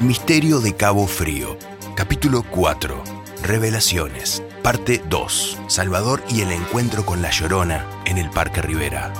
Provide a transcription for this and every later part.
Misterio de Cabo Frío, capítulo 4. Revelaciones, parte 2. Salvador y el encuentro con la Llorona en el Parque Rivera.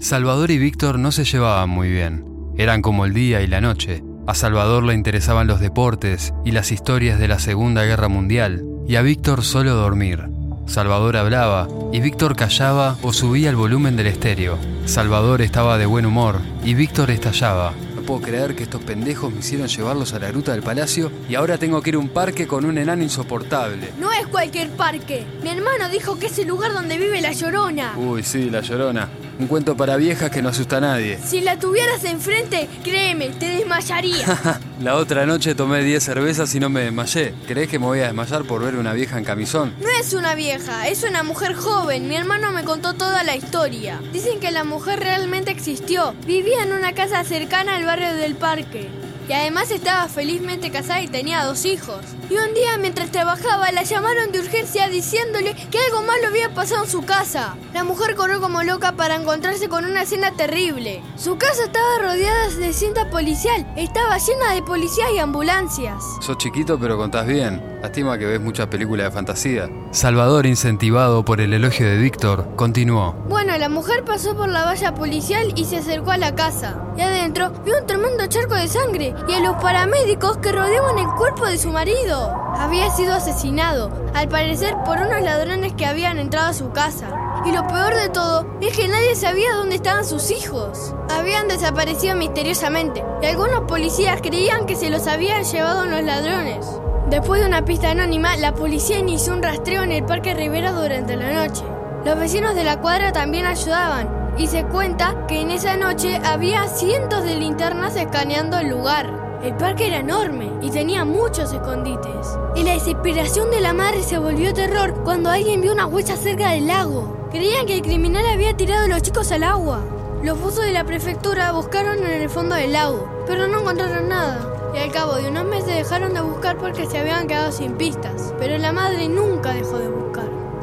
Salvador y Víctor no se llevaban muy bien. Eran como el día y la noche. A Salvador le interesaban los deportes y las historias de la Segunda Guerra Mundial, y a Víctor solo dormir. Salvador hablaba y Víctor callaba o subía el volumen del estéreo. Salvador estaba de buen humor y Víctor estallaba. Puedo creer que estos pendejos me hicieron llevarlos a la gruta del palacio y ahora tengo que ir a un parque con un enano insoportable. No es cualquier parque. Mi hermano dijo que es el lugar donde vive la llorona. Uy, sí, la llorona. Un cuento para viejas que no asusta a nadie. Si la tuvieras enfrente, créeme, te desmayaría. La otra noche tomé 10 cervezas y no me desmayé. ¿Crees que me voy a desmayar por ver una vieja en camisón? No es una vieja, es una mujer joven. Mi hermano me contó toda la historia. Dicen que la mujer realmente existió. Vivía en una casa cercana al barrio del parque. Y además estaba felizmente casada y tenía dos hijos. Y un día mientras trabajaba la llamaron de urgencia diciéndole que algo malo había pasado en su casa. La mujer corrió como loca para encontrarse con una escena terrible. Su casa estaba rodeada de cinta policial. Estaba llena de policías y ambulancias. Sos chiquito pero contás bien. Lástima que ves muchas películas de fantasía. Salvador, incentivado por el elogio de Víctor, continuó. Bueno, la mujer pasó por la valla policial y se acercó a la casa. Y adentro vio un tremendo charco de sangre y a los paramédicos que rodeaban el cuerpo de su marido. Había sido asesinado, al parecer por unos ladrones que habían entrado a su casa. Y lo peor de todo es que nadie sabía dónde estaban sus hijos. Habían desaparecido misteriosamente y algunos policías creían que se los habían llevado los ladrones. Después de una pista anónima, la policía inició un rastreo en el Parque Rivera durante la noche. Los vecinos de la cuadra también ayudaban y se cuenta que en esa noche había cientos de linternas escaneando el lugar. El parque era enorme y tenía muchos escondites. Y la desesperación de la madre se volvió terror cuando alguien vio una huella cerca del lago. Creían que el criminal había tirado a los chicos al agua. Los buzos de la prefectura buscaron en el fondo del lago, pero no encontraron nada. Y al cabo de unos meses dejaron de buscar porque se habían quedado sin pistas. Pero la madre nunca dejó de buscar.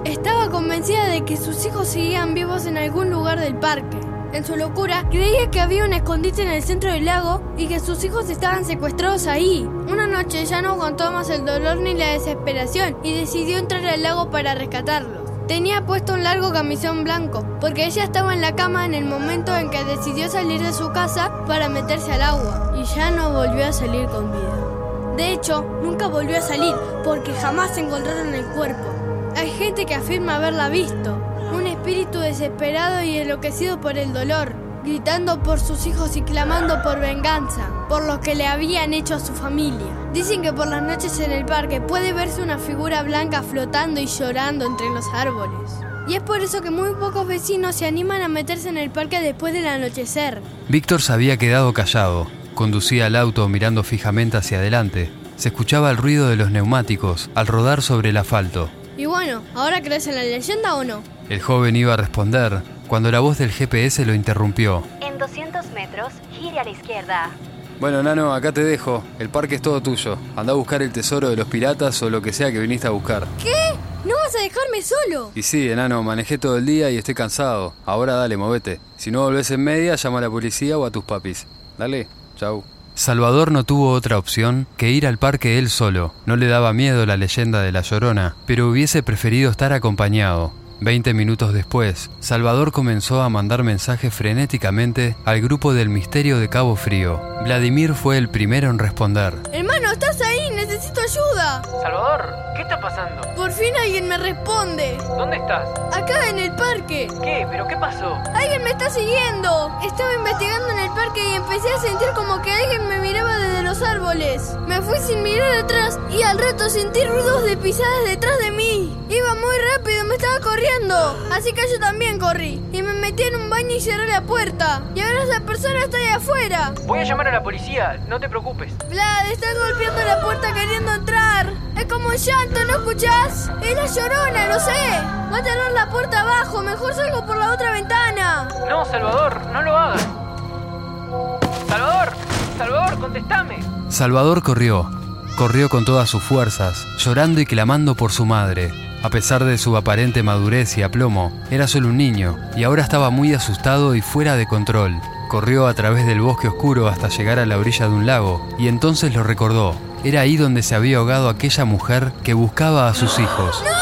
Estaba convencida de que sus hijos seguían vivos en algún lugar del parque. En su locura, creía que había un escondite en el centro del lago y que sus hijos estaban secuestrados ahí. Una noche ya no aguantó más el dolor ni la desesperación y decidió entrar al lago para rescatarlos. Tenía puesto un largo camisón blanco, porque ella estaba en la cama en el momento en que decidió salir de su casa para meterse al agua, y ya no volvió a salir con vida. De hecho, nunca volvió a salir, porque jamás encontraron el cuerpo. Hay gente que afirma haberla visto, un espíritu desesperado y enloquecido por el dolor, gritando por sus hijos y clamando por venganza, por lo que le habían hecho a su familia. Dicen que por las noches en el parque puede verse una figura blanca flotando y llorando entre los árboles. Y es por eso que muy pocos vecinos se animan a meterse en el parque después del anochecer. Víctor se había quedado callado. Conducía el auto mirando fijamente hacia adelante. Se escuchaba el ruido de los neumáticos al rodar sobre el asfalto. Y bueno, ¿ahora crees en la leyenda o no? El joven iba a responder cuando la voz del GPS lo interrumpió. En 200 metros, gire a la izquierda. Bueno, Nano, acá te dejo. El parque es todo tuyo. Anda a buscar el tesoro de los piratas o lo que sea que viniste a buscar. ¿Qué? ¿No vas a dejarme solo? Y sí, enano, manejé todo el día y estoy cansado. Ahora dale, movete. Si no volvés en media, llama a la policía o a tus papis. Dale, chau. Salvador no tuvo otra opción que ir al parque él solo. No le daba miedo la leyenda de la Llorona, pero hubiese preferido estar acompañado. Veinte minutos después, Salvador comenzó a mandar mensajes frenéticamente al grupo del Misterio de Cabo Frío. Vladimir fue el primero en responder. Hermano, ¿estás ahí? Necesito ayuda. Salvador, ¿qué está pasando? Por fin alguien me responde. ¿Dónde estás? Acá en el parque. ¿Qué? ¿Pero qué pasó? Alguien me está siguiendo. Estaba investigando en el parque y empecé a sentir como que alguien me miraba desde árboles. Me fui sin mirar atrás y al rato sentí ruidos de pisadas detrás de mí. Iba muy rápido, me estaba corriendo. Así que yo también corrí. Y me metí en un baño y cerré la puerta. Y ahora esa persona está ahí afuera. Voy a llamar a la policía, no te preocupes. Vlad, está golpeando la puerta queriendo entrar. Es como un llanto, ¿no escuchás? Es la llorona, lo sé. Va a tener la puerta abajo. Mejor salgo por la otra ventana. No, Salvador, no lo hagas. Salvador, contestame. Salvador corrió. Corrió con todas sus fuerzas, llorando y clamando por su madre. A pesar de su aparente madurez y aplomo, era solo un niño y ahora estaba muy asustado y fuera de control. Corrió a través del bosque oscuro hasta llegar a la orilla de un lago y entonces lo recordó. Era ahí donde se había ahogado aquella mujer que buscaba a sus hijos. ¡No,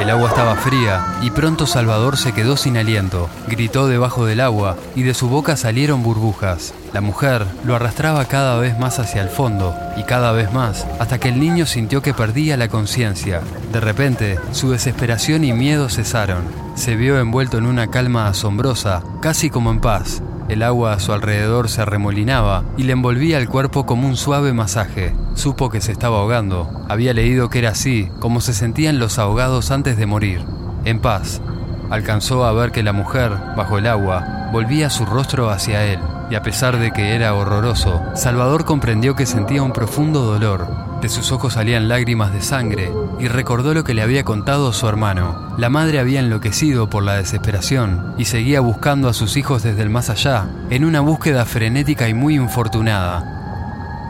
El agua estaba fría y pronto Salvador se quedó sin aliento. Gritó debajo del agua y de su boca salieron burbujas. La mujer lo arrastraba cada vez más hacia el fondo y cada vez más hasta que el niño sintió que perdía la conciencia. De repente, su desesperación y miedo cesaron. Se vio envuelto en una calma asombrosa, casi como en paz. El agua a su alrededor se arremolinaba y le envolvía el cuerpo como un suave masaje. Supo que se estaba ahogando. Había leído que era así, como se sentían los ahogados antes de morir. En paz. Alcanzó a ver que la mujer, bajo el agua, volvía su rostro hacia él, y a pesar de que era horroroso, Salvador comprendió que sentía un profundo dolor. De sus ojos salían lágrimas de sangre y recordó lo que le había contado su hermano. La madre había enloquecido por la desesperación y seguía buscando a sus hijos desde el más allá, en una búsqueda frenética y muy infortunada.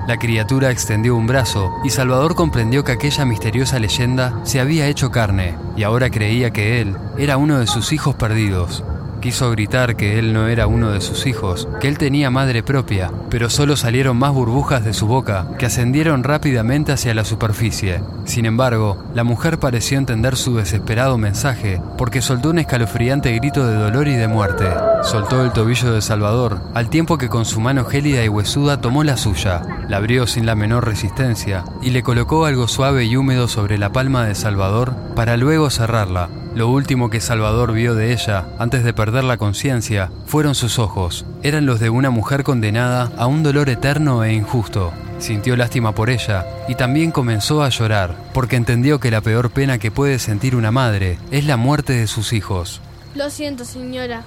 La criatura extendió un brazo y Salvador comprendió que aquella misteriosa leyenda se había hecho carne y ahora creía que él era uno de sus hijos perdidos. Quiso gritar que él no era uno de sus hijos, que él tenía madre propia, pero solo salieron más burbujas de su boca, que ascendieron rápidamente hacia la superficie. Sin embargo, la mujer pareció entender su desesperado mensaje, porque soltó un escalofriante grito de dolor y de muerte. Soltó el tobillo de Salvador, al tiempo que con su mano gélida y huesuda tomó la suya, la abrió sin la menor resistencia y le colocó algo suave y húmedo sobre la palma de Salvador para luego cerrarla. Lo último que Salvador vio de ella, antes de perder la conciencia, fueron sus ojos. Eran los de una mujer condenada a un dolor eterno e injusto. Sintió lástima por ella y también comenzó a llorar, porque entendió que la peor pena que puede sentir una madre es la muerte de sus hijos. Lo siento, señora.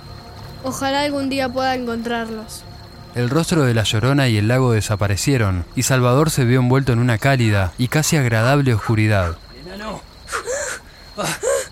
Ojalá algún día pueda encontrarlos. El rostro de la llorona y el lago desaparecieron, y Salvador se vio envuelto en una cálida y casi agradable oscuridad. Enano. ¿Qué estás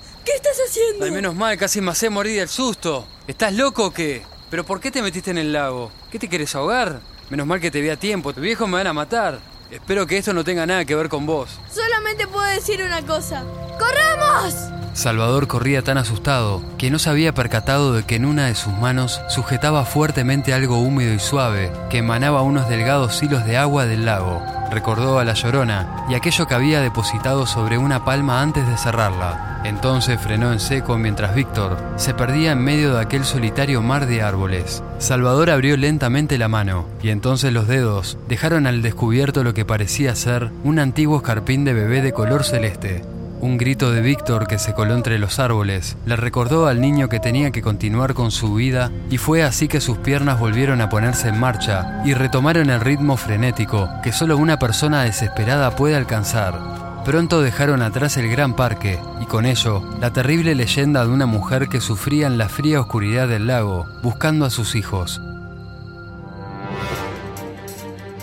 haciendo? Ay, menos mal, casi me hacé morir del susto. ¿Estás loco o qué? ¿Pero por qué te metiste en el lago? ¿Qué te quieres ahogar? Menos mal que te vi a tiempo, tu viejo me van a matar. Espero que esto no tenga nada que ver con vos. Solamente puedo decir una cosa. ¡Corramos! Salvador corría tan asustado que no se había percatado de que en una de sus manos sujetaba fuertemente algo húmedo y suave que emanaba unos delgados hilos de agua del lago. Recordó a la llorona y aquello que había depositado sobre una palma antes de cerrarla. Entonces frenó en seco mientras Víctor se perdía en medio de aquel solitario mar de árboles. Salvador abrió lentamente la mano y entonces los dedos dejaron al descubierto lo que parecía ser un antiguo escarpín de bebé de color celeste. Un grito de Víctor que se coló entre los árboles le recordó al niño que tenía que continuar con su vida y fue así que sus piernas volvieron a ponerse en marcha y retomaron el ritmo frenético que solo una persona desesperada puede alcanzar. Pronto dejaron atrás el gran parque y con ello la terrible leyenda de una mujer que sufría en la fría oscuridad del lago buscando a sus hijos.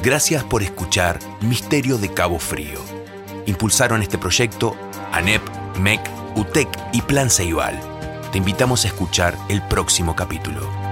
Gracias por escuchar Misterio de Cabo Frío. Impulsaron este proyecto ANEP, MEC, UTEC y Plan Ceibal. Te invitamos a escuchar el próximo capítulo.